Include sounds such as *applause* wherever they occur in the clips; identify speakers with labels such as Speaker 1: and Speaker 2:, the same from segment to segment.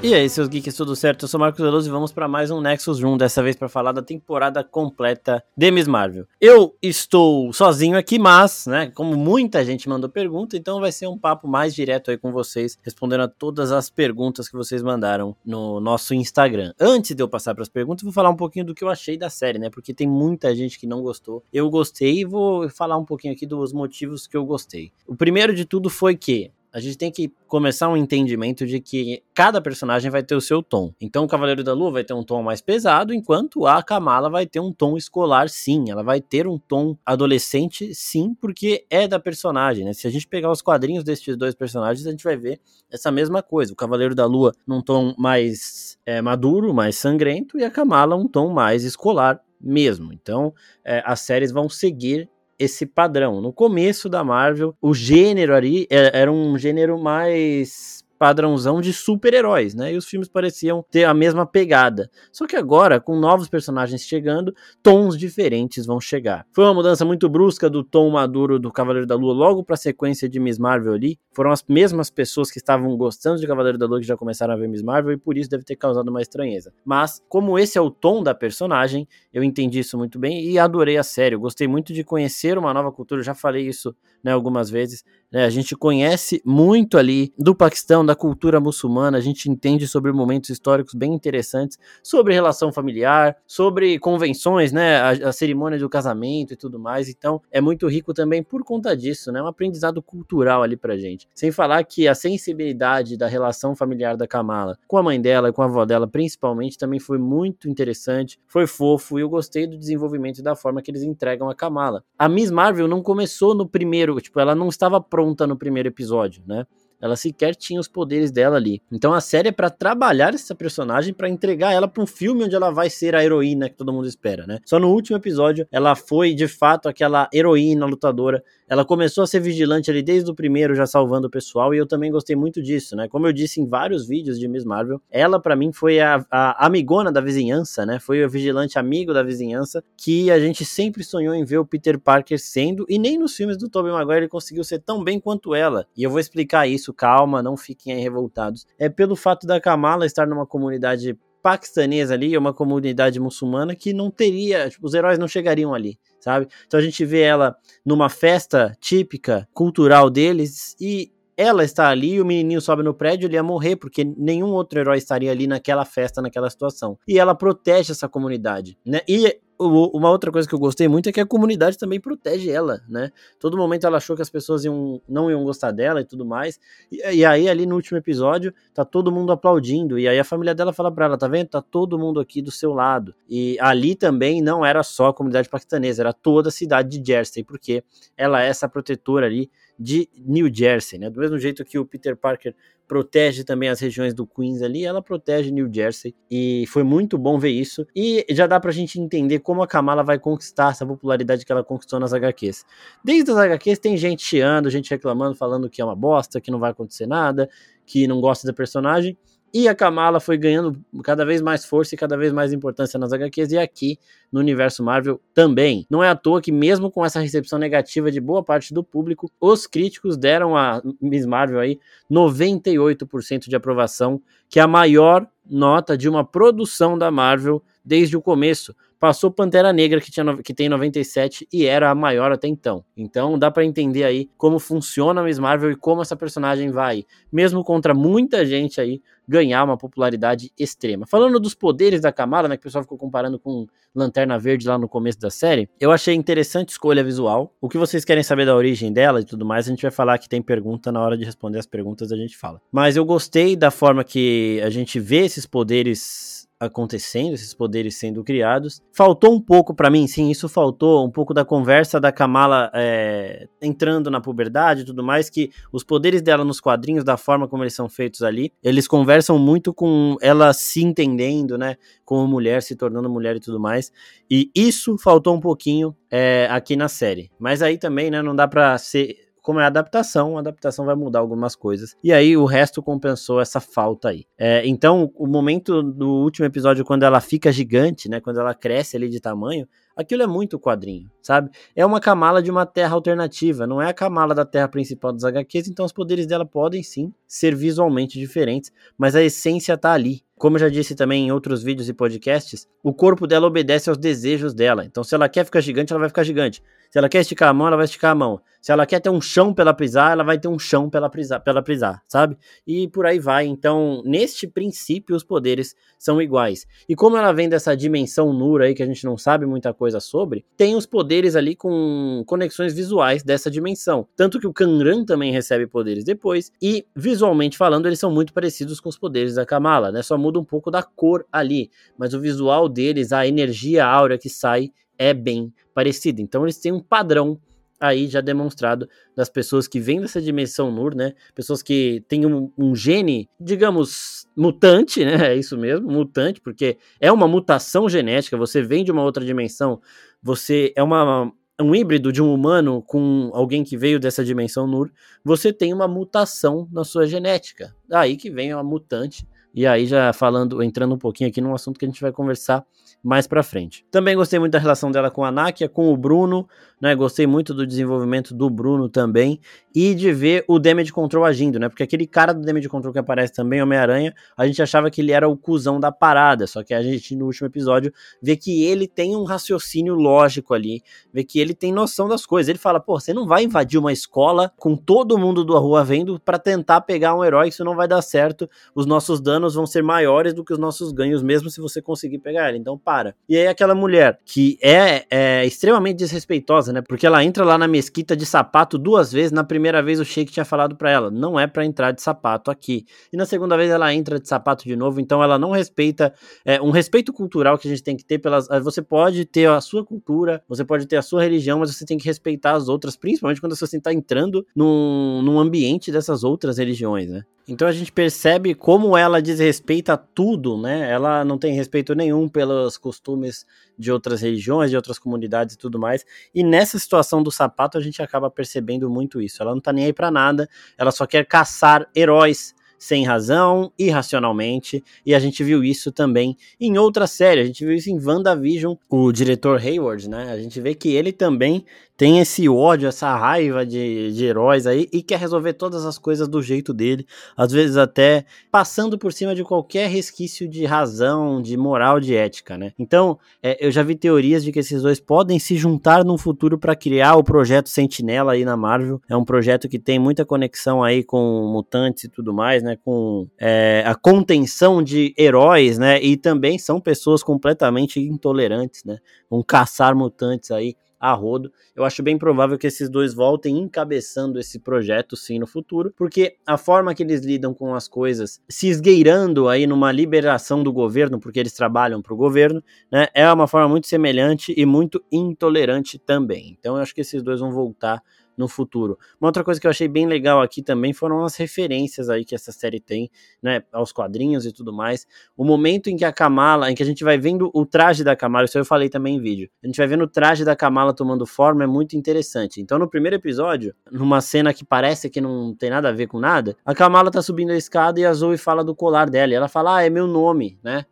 Speaker 1: E aí, seus geeks, tudo certo? Eu sou Marcos Veloso e vamos para mais um Nexus Room, dessa vez para falar da temporada completa de Miss Marvel. Eu estou sozinho aqui, mas, né, como muita gente mandou pergunta, então vai ser um papo mais direto aí com vocês, respondendo a todas as perguntas que vocês mandaram no nosso Instagram. Antes de eu passar para as perguntas, vou falar um pouquinho do que eu achei da série, né, porque tem muita gente que não gostou. Eu gostei e vou falar um pouquinho aqui dos motivos que eu gostei. O primeiro de tudo foi que a gente tem que começar um entendimento de que cada personagem vai ter o seu tom. Então o Cavaleiro da Lua vai ter um tom mais pesado, enquanto a Kamala vai ter um tom escolar, sim. Ela vai ter um tom adolescente, sim, porque é da personagem, né? Se a gente pegar os quadrinhos desses dois personagens, a gente vai ver essa mesma coisa. O Cavaleiro da Lua num tom mais é, maduro, mais sangrento, e a Kamala um tom mais escolar mesmo. Então, é, as séries vão seguir esse padrão. No começo da Marvel, o gênero ali é, era um gênero mais padrãozão de super-heróis, né? E os filmes pareciam ter a mesma pegada. Só que agora, com novos personagens chegando, tons diferentes vão chegar. Foi uma mudança muito brusca do tom maduro do Cavaleiro da Lua logo para a sequência de Miss Marvel ali. Foram as mesmas pessoas que estavam gostando de Cavaleiro da Lua que já começaram a ver Miss Marvel e por isso deve ter causado uma estranheza. Mas, como esse é o tom da personagem, eu entendi isso muito bem e adorei a série. Eu gostei muito de conhecer uma nova cultura, eu já falei isso né, algumas vezes. Né, a gente conhece muito ali do Paquistão, da cultura muçulmana, a gente entende sobre momentos históricos bem interessantes, sobre relação familiar, sobre convenções, né, a, a cerimônia do casamento e tudo mais. Então, é muito rico também por conta disso, né, um aprendizado cultural ali pra gente. Sem falar que a sensibilidade da relação familiar da Kamala com a mãe dela e com a avó dela, principalmente, também foi muito interessante, foi fofo e eu gostei do desenvolvimento e da forma que eles entregam a Kamala. A Miss Marvel não começou no primeiro, tipo, ela não estava pronta no primeiro episódio, né? Ela sequer tinha os poderes dela ali. Então a série é para trabalhar essa personagem, para entregar ela para um filme onde ela vai ser a heroína que todo mundo espera, né? Só no último episódio ela foi de fato aquela heroína lutadora. Ela começou a ser vigilante ali desde o primeiro, já salvando o pessoal, e eu também gostei muito disso, né? Como eu disse em vários vídeos de Miss Marvel, ela para mim foi a, a amigona da vizinhança, né? Foi o vigilante amigo da vizinhança que a gente sempre sonhou em ver o Peter Parker sendo, e nem nos filmes do Tobey Maguire ele conseguiu ser tão bem quanto ela. E eu vou explicar isso isso, calma, não fiquem aí revoltados. É pelo fato da Kamala estar numa comunidade paquistanesa ali, uma comunidade muçulmana que não teria, tipo, os heróis não chegariam ali, sabe? Então a gente vê ela numa festa típica cultural deles e ela está ali o menininho sobe no prédio, ele ia morrer, porque nenhum outro herói estaria ali naquela festa, naquela situação. E ela protege essa comunidade, né? E uma outra coisa que eu gostei muito é que a comunidade também protege ela, né? Todo momento ela achou que as pessoas iam, não iam gostar dela e tudo mais. E, e, aí, ali no último episódio, tá todo mundo aplaudindo. E aí a família dela fala pra ela: tá vendo? Tá todo mundo aqui do seu lado. E ali também não era só a comunidade paquistanesa, era toda a cidade de Jersey, porque ela é essa protetora ali de New Jersey, né? Do mesmo jeito que o Peter Parker protege também as regiões do Queens ali, ela protege New Jersey e foi muito bom ver isso. E já dá pra gente entender como a Kamala vai conquistar essa popularidade que ela conquistou nas HQs. Desde as HQs tem gente chiando, gente reclamando, falando que é uma bosta, que não vai acontecer nada, que não gosta da personagem. E a Kamala foi ganhando cada vez mais força e cada vez mais importância nas HQs e aqui no universo Marvel também. Não é à toa que, mesmo com essa recepção negativa de boa parte do público, os críticos deram a Miss Marvel aí 98% de aprovação, que é a maior nota de uma produção da Marvel desde o começo. Passou Pantera Negra, que, tinha, que tem 97 e era a maior até então. Então dá para entender aí como funciona a Miss Marvel e como essa personagem vai, mesmo contra muita gente aí, ganhar uma popularidade extrema. Falando dos poderes da Kamala, né, que o pessoal ficou comparando com Lanterna Verde lá no começo da série, eu achei interessante escolha visual. O que vocês querem saber da origem dela e tudo mais, a gente vai falar que tem pergunta na hora de responder as perguntas a gente fala. Mas eu gostei da forma que a gente vê esses poderes acontecendo, esses poderes sendo criados. Faltou um pouco para mim, sim, isso faltou um pouco da conversa da Kamala é, entrando na puberdade e tudo mais, que os poderes dela nos quadrinhos, da forma como eles são feitos ali, eles conversam muito com ela se entendendo, né, como mulher, se tornando mulher e tudo mais. E isso faltou um pouquinho é, aqui na série. Mas aí também, né, não dá pra ser como é adaptação, a adaptação vai mudar algumas coisas. E aí o resto compensou essa falta aí. É, então, o momento do último episódio, quando ela fica gigante, né? Quando ela cresce ali de tamanho, Aquilo é muito quadrinho, sabe? É uma Kamala de uma Terra alternativa, não é a Kamala da Terra principal dos HQs, então os poderes dela podem sim ser visualmente diferentes, mas a essência tá ali. Como eu já disse também em outros vídeos e podcasts, o corpo dela obedece aos desejos dela. Então, se ela quer ficar gigante, ela vai ficar gigante. Se ela quer esticar a mão, ela vai esticar a mão. Se ela quer ter um chão pela pisar, ela vai ter um chão pela pisar, pela pisar, sabe? E por aí vai. Então, neste princípio, os poderes são iguais. E como ela vem dessa dimensão Nura aí, que a gente não sabe muita coisa sobre, tem os poderes ali com conexões visuais dessa dimensão. Tanto que o Kanran também recebe poderes depois. E, visualmente falando, eles são muito parecidos com os poderes da Kamala, né? Só muda um pouco da cor ali. Mas o visual deles, a energia áurea que sai, é bem parecida. Então eles têm um padrão aí já demonstrado das pessoas que vêm dessa dimensão Nur, né? Pessoas que têm um, um, gene, digamos, mutante, né? *laughs* É isso mesmo, mutante, porque é uma mutação genética. Você vem de uma outra dimensão, você é uma um híbrido de um humano com alguém que veio dessa dimensão Nur, você tem uma mutação na sua genética. Daí que vem a mutante. E aí já falando, entrando um pouquinho aqui num assunto que a gente vai conversar mais para frente. Também gostei muito da relação dela com a Nakia, com o Bruno, né? Gostei muito do desenvolvimento do Bruno também e de ver o Damage Control agindo, né? Porque aquele cara do Damage Control que aparece também, Homem-Aranha, a gente achava que ele era o cuzão da parada, só que a gente no último episódio vê que ele tem um raciocínio lógico ali, vê que ele tem noção das coisas. Ele fala: "Pô, você não vai invadir uma escola com todo mundo da rua vendo para tentar pegar um herói, isso não vai dar certo. Os nossos danos vão ser maiores do que os nossos ganhos mesmo se você conseguir pegar ele". Então para. E aí aquela mulher que é, é extremamente desrespeitosa, né? Porque ela entra lá na mesquita de sapato duas vezes. Na primeira vez o Sheik tinha falado para ela, não é para entrar de sapato aqui. E na segunda vez ela entra de sapato de novo, então ela não respeita é, um respeito cultural que a gente tem que ter pelas. Eh, você pode ter a sua cultura, você pode ter a sua religião, mas você tem que respeitar as outras, principalmente quando você está entrando num, num ambiente dessas outras religiões, né? Então a gente percebe como ela desrespeita tudo, né? Ela não tem respeito nenhum pelos costumes de outras religiões, de outras comunidades e tudo mais. E nessa situação do sapato a gente acaba percebendo muito isso. Ela não tá nem aí para nada, ela só quer caçar heróis sem razão, irracionalmente, e a gente viu isso também em outra série, a gente viu isso em WandaVision, o diretor Hayward, né? A gente vê que ele também tem esse ódio, essa raiva de, de heróis aí e quer resolver todas as coisas do jeito dele, às vezes até passando por cima de qualquer resquício de razão, de moral, de ética, né? Então, é, eu já vi teorias de que esses dois podem se juntar no futuro para criar o projeto Sentinela aí na Marvel. É um projeto que tem muita conexão aí com mutantes e tudo mais, né? Com é, a contenção de heróis, né? E também são pessoas completamente intolerantes, né? Vão caçar mutantes aí a rodo. Eu acho bem provável que esses dois voltem encabeçando esse projeto sim no futuro, porque a forma que eles lidam com as coisas, se esgueirando aí numa liberação do governo, porque eles trabalham para o governo, né, é uma forma muito semelhante e muito intolerante também. Então eu acho que esses dois vão voltar no futuro. Uma outra coisa que eu achei bem legal aqui também foram as referências aí que essa série tem, né, aos quadrinhos e tudo mais. O momento em que a Kamala, em que a gente vai vendo o traje da Kamala, isso eu falei também em vídeo. A gente vai vendo o traje da Kamala tomando forma, é muito interessante. Então no primeiro episódio, numa cena que parece que não tem nada a ver com nada, a Kamala tá subindo a escada e a Zoe fala do colar dela. E ela fala: "Ah, é meu nome", né?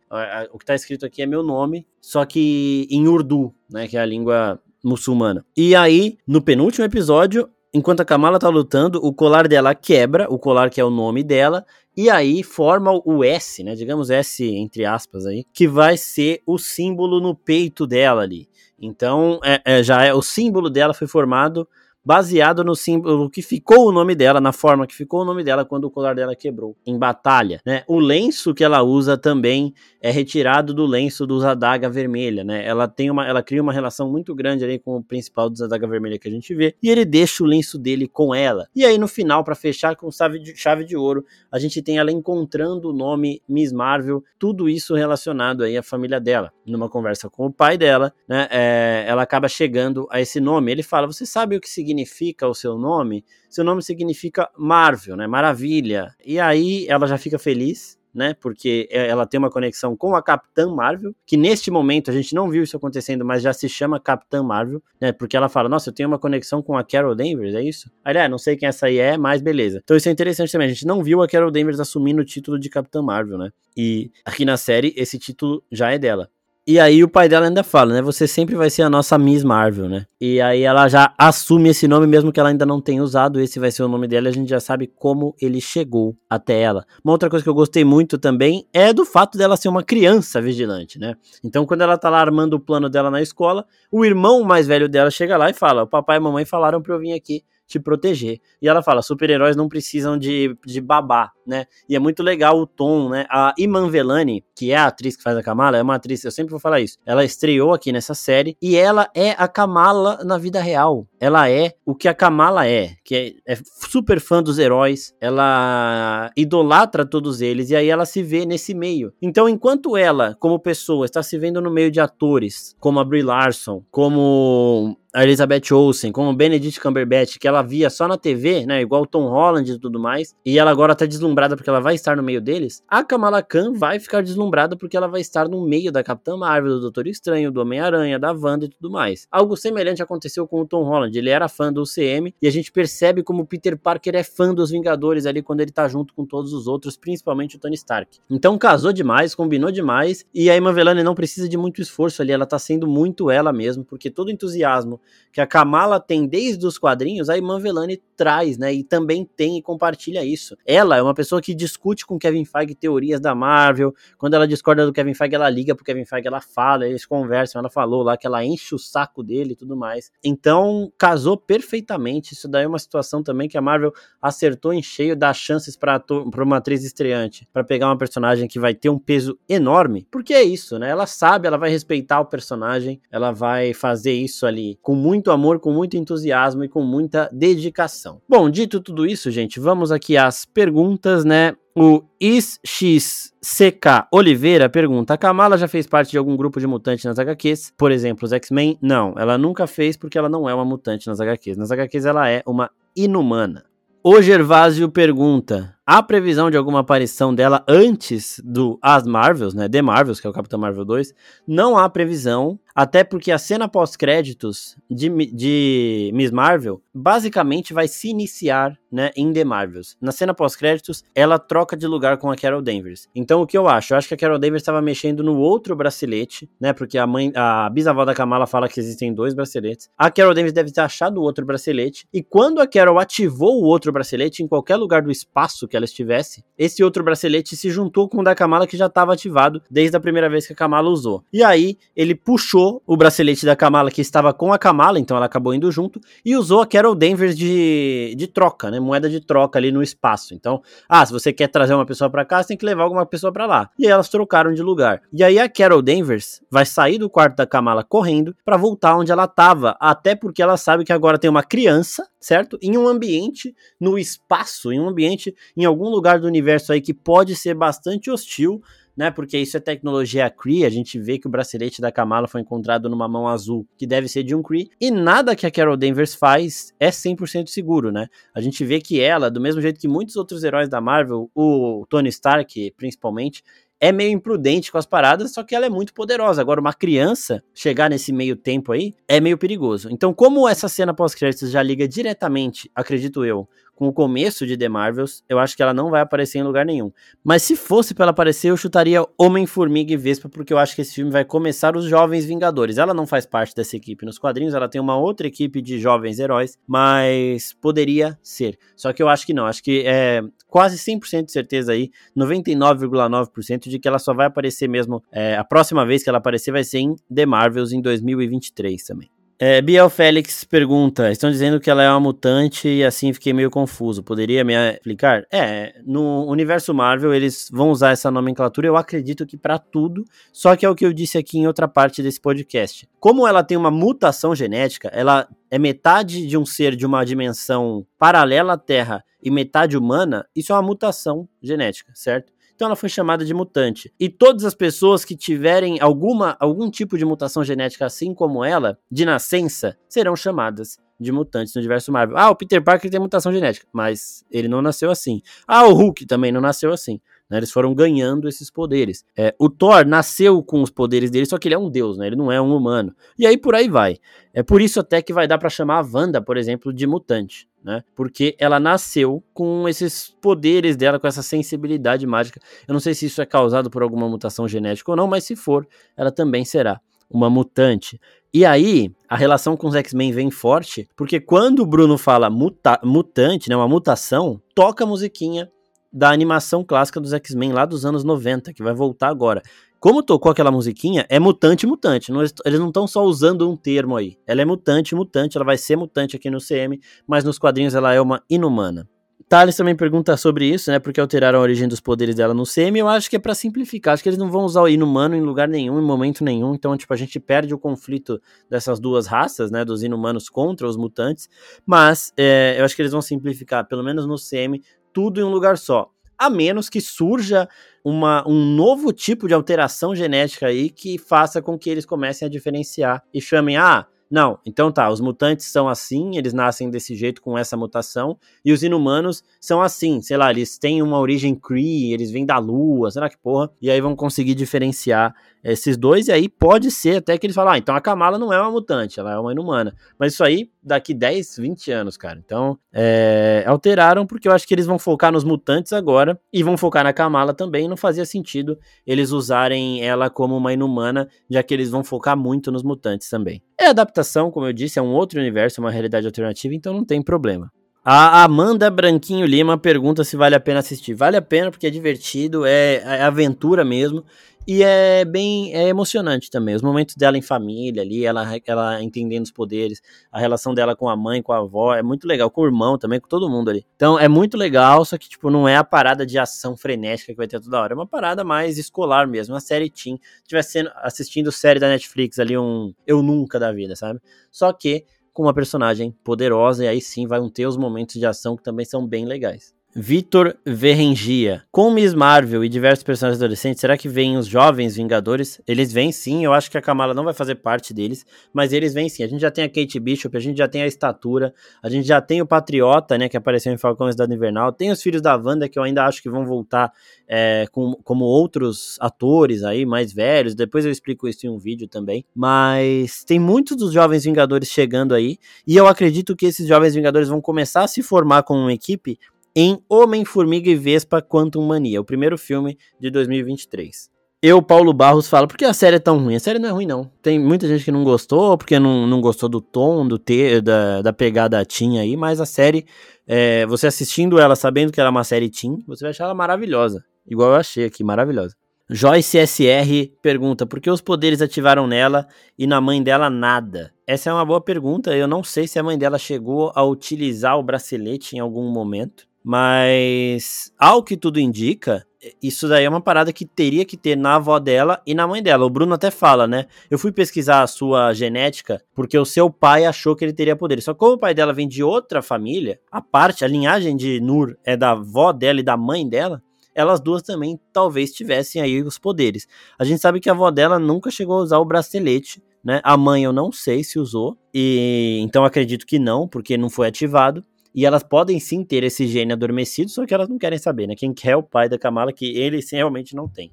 Speaker 1: O que tá escrito aqui é meu nome, só que em urdu, né, que é a língua muçulmana. E aí, no penúltimo episódio, enquanto a Kamala tá lutando, o colar dela quebra, o colar que é o nome dela, e aí forma o S, né? Digamos S entre aspas aí, que vai ser o símbolo no peito dela ali. Então, é, é, já é o símbolo dela foi formado baseado no símbolo que ficou o nome dela, na forma que ficou o nome dela quando o colar dela quebrou em batalha, né? O lenço que ela usa também é retirado do lenço dos Adaga Vermelha, né? Ela tem uma, ela cria uma relação muito grande ali com o principal dos Adaga Vermelha que a gente vê, e ele deixa o lenço dele com ela. E aí no final, para fechar com chave de, chave de ouro, a gente tem ela encontrando o nome Miss Marvel, tudo isso relacionado aí à família dela. Numa conversa com o pai dela, né? É, ela acaba chegando a esse nome. Ele fala: Você sabe o que significa o seu nome? Seu nome significa Marvel, né? Maravilha. E aí ela já fica feliz né? Porque é, ela tem uma conexão com a Capitã Marvel, que neste momento a gente não viu isso acontecendo, mas já se chama Capitã Marvel, né? Porque ela fala: Nossa, eu tenho uma conexão com a Carol Danvers, é isso? Aí, é, não sei quem essa aí é, mas beleza. Então isso é interessante também. A gente não viu a Carol Danvers assumindo o título de Capitã Marvel, né? E aqui na série, esse título já é dela. E aí o pai dela ainda fala, né? Você sempre vai ser a nossa Miss Marvel, né? E aí ela já assume esse nome, mesmo que ela ainda não tenha usado. Esse vai ser o nome dela, a gente já sabe como ele chegou até ela. Uma outra coisa que eu gostei muito também é do fato dela ser uma criança vigilante, né? Então, quando ela tá lá armando o plano dela na escola, o irmão mais velho dela chega lá e fala: O papai e a mamãe falaram pra eu vir aqui te proteger. E ela fala: super-heróis não precisam de, de babá, né? E é muito legal o tom, né? A Iman Velani, que é a atriz que faz a Kamala, é uma atriz, eu sempre vou falar isso. Ela estreou aqui nessa série e ela é a Kamala na vida real. Ela é o que a Kamala é, que é, é super fã dos heróis, ela idolatra todos eles e aí ela se vê nesse meio. Então, enquanto ela, como pessoa, está se vendo no meio de atores, como a Brie Larson, como a Elizabeth Olsen, como Benedict Cumberbatch, que ela via só na TV, né, igual Tom Holland e tudo mais, e ela agora tá deslumbrada porque ela vai estar no meio deles, a Kamala Khan vai ficar deslumbrada porque ela vai estar no meio da Capitã Marvel, do Doutor Estranho, do Homem-Aranha, da Wanda e tudo mais. Algo semelhante aconteceu com o Tom Holland, ele era fã do UCM, e a gente percebe como Peter Parker é fã dos Vingadores ali quando ele tá junto com todos os outros, principalmente o Tony Stark. Então casou demais, combinou demais, e a Emma Velani não precisa de muito esforço ali, ela tá sendo muito ela mesmo, porque todo o entusiasmo que a Kamala tem desde os quadrinhos, a Iman Velani traz, né? E também tem e compartilha isso. Ela é uma pessoa que discute com Kevin Feige teorias da Marvel. Quando ela discorda do Kevin Feige, ela liga pro Kevin Feige, ela fala, eles conversam. Ela falou lá que ela enche o saco dele e tudo mais. Então, casou perfeitamente. Isso daí é uma situação também que a Marvel acertou em cheio, dá chances para uma atriz estreante, para pegar uma personagem que vai ter um peso enorme. Porque é isso, né? Ela sabe, ela vai respeitar o personagem, ela vai fazer isso ali com muito amor, com muito entusiasmo e com muita dedicação. Bom, dito tudo isso, gente, vamos aqui às perguntas, né? O ISXCK Oliveira pergunta: A Kamala já fez parte de algum grupo de mutantes nas HQs? Por exemplo, os X-Men? Não, ela nunca fez porque ela não é uma mutante nas HQs. Nas HQs ela é uma inumana. O Gervásio pergunta: há previsão de alguma aparição dela antes do As Marvels, né? The Marvels, que é o Capitão Marvel 2. Não há previsão. Até porque a cena pós-créditos de, de Miss Marvel basicamente vai se iniciar né, em The Marvels. Na cena pós-créditos, ela troca de lugar com a Carol Danvers. Então, o que eu acho? Eu acho que a Carol Danvers estava mexendo no outro bracelete, né? Porque a mãe, a bisavó da Kamala fala que existem dois braceletes. A Carol Danvers deve ter achado o outro bracelete. E quando a Carol ativou o outro bracelete, em qualquer lugar do espaço que ela estivesse, esse outro bracelete se juntou com o da Kamala que já estava ativado desde a primeira vez que a Kamala usou. E aí, ele puxou usou o bracelete da Kamala que estava com a Kamala, então ela acabou indo junto, e usou a Carol Danvers de, de troca, né? Moeda de troca ali no espaço. Então, ah, se você quer trazer uma pessoa para cá, você tem que levar alguma pessoa para lá. E aí elas trocaram de lugar. E aí a Carol Danvers vai sair do quarto da Kamala correndo para voltar onde ela estava, até porque ela sabe que agora tem uma criança, certo? Em um ambiente no espaço, em um ambiente em algum lugar do universo aí que pode ser bastante hostil né? Porque isso é tecnologia Kree, a gente vê que o bracelete da Kamala foi encontrado numa mão azul, que deve ser de um Kree, e nada que a Carol Danvers faz é 100% seguro, né? A gente vê que ela, do mesmo jeito que muitos outros heróis da Marvel, o Tony Stark principalmente, é meio imprudente com as paradas, só que ela é muito poderosa. Agora, uma criança chegar nesse meio tempo aí é meio perigoso. Então, como essa cena pós-créditos já liga diretamente, acredito eu, com o começo de The Marvels, eu acho que ela não vai aparecer em lugar nenhum. Mas se fosse para ela aparecer, eu chutaria Homem-Formiga e Vespa, porque eu acho que esse filme vai começar os Jovens Vingadores. Ela não faz parte dessa equipe nos quadrinhos, ela tem uma outra equipe de jovens heróis, mas poderia ser. Só que eu acho que não, acho que é quase 100% de certeza aí, 99,9% de que ela só vai aparecer mesmo, é, a próxima vez que ela aparecer vai ser em The Marvels em 2023 também. É, Biel Félix pergunta: estão dizendo que ela é uma mutante e assim fiquei meio confuso. Poderia me explicar? É, no universo Marvel eles vão usar essa nomenclatura, eu acredito que para tudo, só que é o que eu disse aqui em outra parte desse podcast. Como ela tem uma mutação genética, ela é metade de um ser de uma dimensão paralela à Terra e metade humana, isso é uma mutação genética, certo? Então ela foi chamada de mutante. E todas as pessoas que tiverem alguma, algum tipo de mutação genética assim como ela, de nascença, serão chamadas de mutantes no universo Marvel. Ah, o Peter Parker tem mutação genética, mas ele não nasceu assim. Ah, o Hulk também não nasceu assim. Né? Eles foram ganhando esses poderes. É, o Thor nasceu com os poderes dele, só que ele é um deus, né? Ele não é um humano. E aí por aí vai. É por isso até que vai dar para chamar a Wanda, por exemplo, de mutante. Né? Porque ela nasceu com esses poderes dela, com essa sensibilidade mágica. Eu não sei se isso é causado por alguma mutação genética ou não, mas se for, ela também será uma mutante. E aí, a relação com os X-Men vem forte, porque quando o Bruno fala muta mutante, né, uma mutação, toca a musiquinha da animação clássica dos X-Men lá dos anos 90, que vai voltar agora. Como tocou aquela musiquinha, é mutante mutante. Não, eles não estão só usando um termo aí. Ela é mutante mutante, ela vai ser mutante aqui no CM, mas nos quadrinhos ela é uma inumana. Thales também pergunta sobre isso, né? Porque alteraram a origem dos poderes dela no CM. Eu acho que é para simplificar. Acho que eles não vão usar o inumano em lugar nenhum, em momento nenhum. Então, tipo, a gente perde o conflito dessas duas raças, né? Dos inumanos contra os mutantes. Mas é, eu acho que eles vão simplificar, pelo menos no CM, tudo em um lugar só. A menos que surja uma, um novo tipo de alteração genética aí que faça com que eles comecem a diferenciar e chamem, ah, não, então tá, os mutantes são assim, eles nascem desse jeito com essa mutação, e os inumanos são assim, sei lá, eles têm uma origem Kree, eles vêm da lua, será que porra? E aí vão conseguir diferenciar esses dois, e aí pode ser até que eles falam, ah, então a Kamala não é uma mutante, ela é uma inumana. Mas isso aí daqui 10, 20 anos, cara. Então, é, alteraram porque eu acho que eles vão focar nos mutantes agora e vão focar na Kamala também. Não fazia sentido eles usarem ela como uma inumana, já que eles vão focar muito nos mutantes também. É adaptação, como eu disse, é um outro universo, uma realidade alternativa, então não tem problema. A Amanda Branquinho Lima pergunta se vale a pena assistir. Vale a pena porque é divertido, é, é aventura mesmo. E é bem é emocionante também. Os momentos dela em família ali, ela, ela entendendo os poderes, a relação dela com a mãe, com a avó, é muito legal. Com o irmão também, com todo mundo ali. Então é muito legal, só que, tipo, não é a parada de ação frenética que vai ter toda hora. É uma parada mais escolar mesmo, uma série teen. Se tivesse assistindo série da Netflix ali, um Eu Nunca da vida, sabe? Só que com uma personagem poderosa, e aí sim vai ter os momentos de ação que também são bem legais. Vitor Verrengia. Com Miss Marvel e diversos personagens adolescentes, será que vêm os jovens Vingadores? Eles vêm sim, eu acho que a Kamala não vai fazer parte deles, mas eles vêm sim. A gente já tem a Kate Bishop, a gente já tem a Estatura, a gente já tem o Patriota, né, que apareceu em Falcão e Cidade Invernal, tem os Filhos da Wanda, que eu ainda acho que vão voltar é, com, como outros atores aí, mais velhos, depois eu explico isso em um vídeo também, mas tem muitos dos jovens Vingadores chegando aí, e eu acredito que esses jovens Vingadores vão começar a se formar como uma equipe em Homem-Formiga e Vespa Quantum Mania, o primeiro filme de 2023. Eu, Paulo Barros, falo, porque a série é tão ruim? A série não é ruim, não. Tem muita gente que não gostou, porque não, não gostou do tom, do ter, da, da pegada teen aí, mas a série, é, você assistindo ela, sabendo que ela é uma série teen, você vai achar ela maravilhosa. Igual eu achei aqui, maravilhosa. Joyce SR pergunta: por que os poderes ativaram nela e na mãe dela nada? Essa é uma boa pergunta. Eu não sei se a mãe dela chegou a utilizar o bracelete em algum momento. Mas, ao que tudo indica, isso daí é uma parada que teria que ter na avó dela e na mãe dela. O Bruno até fala, né? Eu fui pesquisar a sua genética porque o seu pai achou que ele teria poderes. Só que como o pai dela vem de outra família, a parte, a linhagem de Nur é da avó dela e da mãe dela, elas duas também talvez tivessem aí os poderes. A gente sabe que a avó dela nunca chegou a usar o bracelete, né? A mãe eu não sei se usou, e então acredito que não, porque não foi ativado. E elas podem sim ter esse gene adormecido, só que elas não querem saber, né? Quem quer é o pai da Kamala, que ele realmente não tem.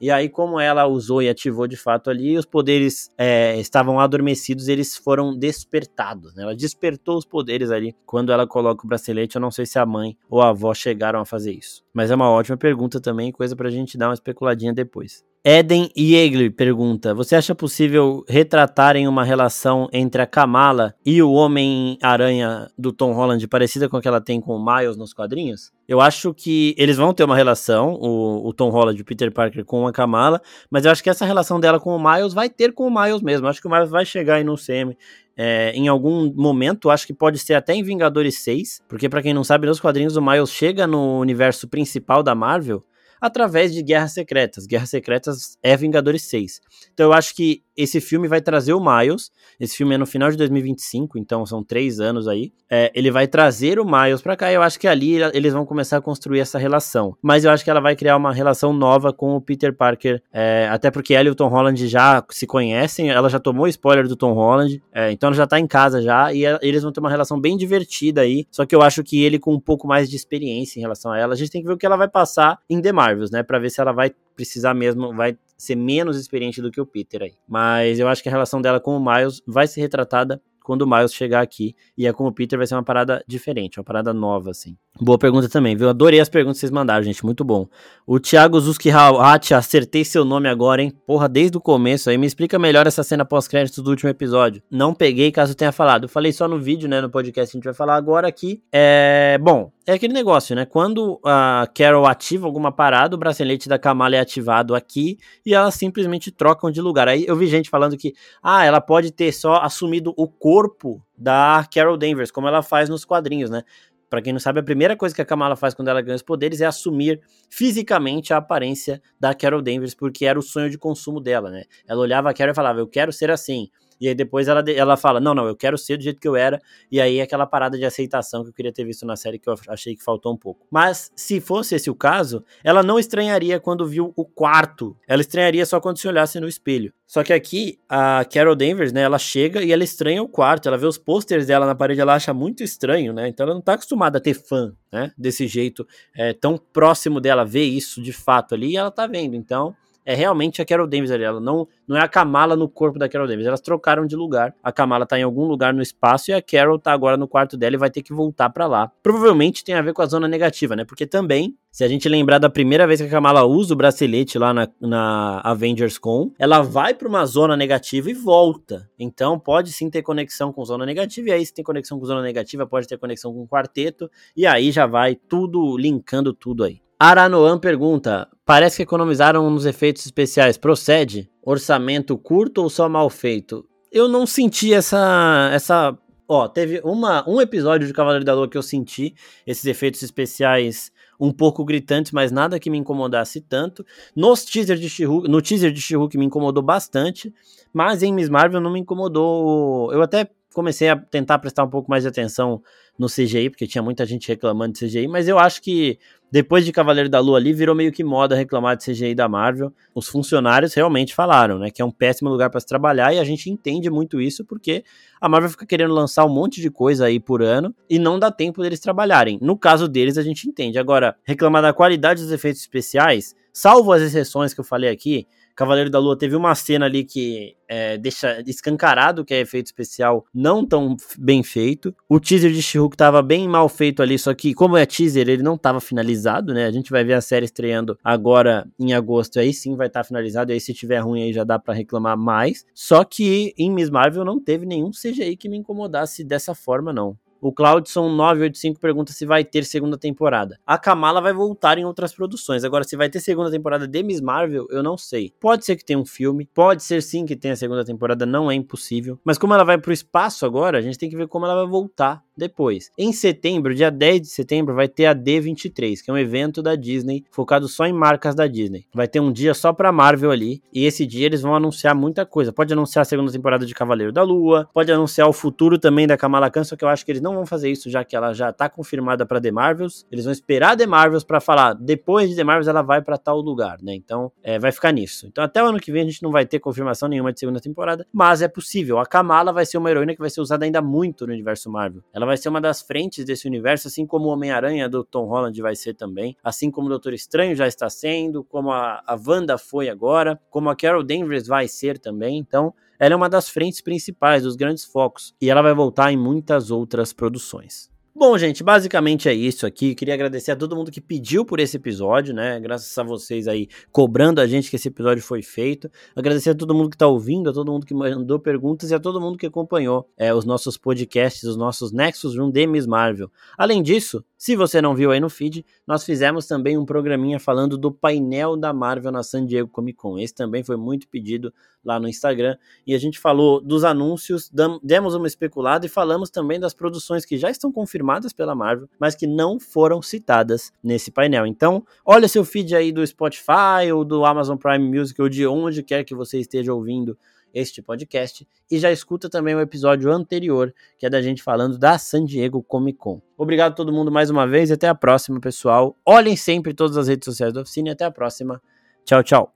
Speaker 1: E aí, como ela usou e ativou de fato ali, os poderes é, estavam adormecidos, eles foram despertados. Né? Ela despertou os poderes ali quando ela coloca o bracelete. Eu não sei se a mãe ou a avó chegaram a fazer isso. Mas é uma ótima pergunta também, coisa pra gente dar uma especuladinha depois. Eden Yeagley pergunta: Você acha possível retratarem uma relação entre a Kamala e o Homem-Aranha do Tom Holland parecida com a que ela tem com o Miles nos quadrinhos? Eu acho que eles vão ter uma relação, o, o Tom Holland e o Peter Parker com a Kamala, mas eu acho que essa relação dela com o Miles vai ter com o Miles mesmo. Eu acho que o Miles vai chegar aí no CM é, em algum momento, acho que pode ser até em Vingadores 6, porque para quem não sabe, nos quadrinhos o Miles chega no universo principal da Marvel através de Guerras Secretas. Guerras Secretas é Vingadores 6. Então eu acho que esse filme vai trazer o Miles. Esse filme é no final de 2025, então são três anos aí. É, ele vai trazer o Miles pra cá e eu acho que ali eles vão começar a construir essa relação. Mas eu acho que ela vai criar uma relação nova com o Peter Parker. É, até porque ela e o Tom Holland já se conhecem. Ela já tomou spoiler do Tom Holland. É, então ela já tá em casa já. E eles vão ter uma relação bem divertida aí. Só que eu acho que ele com um pouco mais de experiência em relação a ela. A gente tem que ver o que ela vai passar em The Marvel. Marvels, né? Pra ver se ela vai precisar mesmo, vai ser menos experiente do que o Peter aí. Mas eu acho que a relação dela com o Miles vai ser retratada quando o Miles chegar aqui. E é como o Peter vai ser uma parada diferente, uma parada nova, assim. Boa pergunta também, viu? Adorei as perguntas que vocês mandaram, gente. Muito bom. O Thiago Zuski Hat, acertei seu nome agora, hein? Porra, desde o começo aí. Me explica melhor essa cena pós-crédito do último episódio. Não peguei caso tenha falado. Eu falei só no vídeo, né? No podcast a gente vai falar agora aqui. É. Bom, é aquele negócio, né? Quando a Carol ativa alguma parada, o bracelete da Kamala é ativado aqui e elas simplesmente trocam de lugar. Aí eu vi gente falando que, ah, ela pode ter só assumido o corpo da Carol Danvers, como ela faz nos quadrinhos, né? Para quem não sabe, a primeira coisa que a Kamala faz quando ela ganha os poderes é assumir fisicamente a aparência da Carol Danvers, porque era o sonho de consumo dela, né? Ela olhava a Carol e falava: Eu quero ser assim. E aí depois ela, ela fala: Não, não, eu quero ser do jeito que eu era. E aí aquela parada de aceitação que eu queria ter visto na série que eu achei que faltou um pouco. Mas se fosse esse o caso, ela não estranharia quando viu o quarto. Ela estranharia só quando se olhasse no espelho. Só que aqui a Carol Danvers, né, ela chega e ela estranha o quarto. Ela vê os posters dela na parede, ela acha muito estranho, né? Então ela não tá acostumada a ter fã, né? Desse jeito, é, tão próximo dela ver isso de fato ali, e ela tá vendo. Então é realmente a Carol Danvers ali. Ela não, não é a Kamala no corpo da Carol Danvers. Elas trocaram de lugar. A Kamala tá em algum lugar no espaço e a Carol tá agora no quarto dela e vai ter que voltar para lá. Provavelmente tem a ver com a zona negativa, né? Porque também, se a gente lembrar da primeira vez que a Kamala usa o bracelete lá na, na Avengers Con, ela vai para uma zona negativa e volta. Então pode sim ter conexão com zona negativa. E aí, se tem conexão com zona negativa, pode ter conexão com o quarteto. E aí já vai tudo linkando tudo aí. Aranoan pergunta: parece que economizaram nos efeitos especiais. Procede? Orçamento curto ou só mal feito? Eu não senti essa. essa Ó, teve uma, um episódio de Cavaleiro da Lua que eu senti esses efeitos especiais um pouco gritantes, mas nada que me incomodasse tanto. Nos teaser de no teaser de she me incomodou bastante, mas em Miss Marvel não me incomodou. Eu até comecei a tentar prestar um pouco mais de atenção no CGI, porque tinha muita gente reclamando de CGI, mas eu acho que depois de Cavaleiro da Lua ali, virou meio que moda reclamar de CGI da Marvel. Os funcionários realmente falaram, né, que é um péssimo lugar para se trabalhar e a gente entende muito isso porque a Marvel fica querendo lançar um monte de coisa aí por ano e não dá tempo deles trabalharem. No caso deles, a gente entende. Agora, reclamar da qualidade dos efeitos especiais, salvo as exceções que eu falei aqui, Cavaleiro da Lua teve uma cena ali que é, deixa escancarado que é efeito especial não tão bem feito. O teaser de She-Hulk tava bem mal feito ali, só que como é teaser, ele não tava finalizado, né? A gente vai ver a série estreando agora em agosto, aí sim vai estar tá finalizado, e aí se tiver ruim aí já dá para reclamar mais. Só que em Miss Marvel não teve nenhum CGI que me incomodasse dessa forma, não. O Claudson 985 pergunta se vai ter segunda temporada. A Kamala vai voltar em outras produções. Agora, se vai ter segunda temporada de Miss Marvel, eu não sei. Pode ser que tenha um filme, pode ser sim que tenha segunda temporada, não é impossível. Mas como ela vai pro espaço agora, a gente tem que ver como ela vai voltar depois. Em setembro, dia 10 de setembro, vai ter a D23, que é um evento da Disney focado só em marcas da Disney. Vai ter um dia só pra Marvel ali, e esse dia eles vão anunciar muita coisa. Pode anunciar a segunda temporada de Cavaleiro da Lua, pode anunciar o futuro também da Kamala Khan, só que eu acho que eles não vão fazer isso, já que ela já tá confirmada para The Marvels. Eles vão esperar The Marvels para falar, depois de The Marvels ela vai para tal lugar, né? Então, é, vai ficar nisso. Então, até o ano que vem a gente não vai ter confirmação nenhuma de segunda temporada, mas é possível. A Kamala vai ser uma heroína que vai ser usada ainda muito no universo Marvel. Ela vai ser uma das frentes desse universo, assim como o Homem-Aranha do Tom Holland vai ser também, assim como o Doutor Estranho já está sendo, como a, a Wanda foi agora, como a Carol Danvers vai ser também. Então, ela é uma das frentes principais, dos grandes focos, e ela vai voltar em muitas outras produções. Bom, gente, basicamente é isso aqui. Queria agradecer a todo mundo que pediu por esse episódio, né? Graças a vocês aí cobrando a gente que esse episódio foi feito. Agradecer a todo mundo que tá ouvindo, a todo mundo que mandou perguntas e a todo mundo que acompanhou é, os nossos podcasts, os nossos Nexus Room de Miss Marvel. Além disso, se você não viu aí no feed, nós fizemos também um programinha falando do painel da Marvel na San Diego Comic Con. Esse também foi muito pedido lá no Instagram. E a gente falou dos anúncios, demos uma especulada e falamos também das produções que já estão confirmadas pela Marvel, mas que não foram citadas nesse painel. Então, olha seu feed aí do Spotify ou do Amazon Prime Music ou de onde quer que você esteja ouvindo este podcast e já escuta também o episódio anterior, que é da gente falando da San Diego Comic Con. Obrigado a todo mundo mais uma vez e até a próxima, pessoal. Olhem sempre todas as redes sociais da oficina e até a próxima. Tchau, tchau.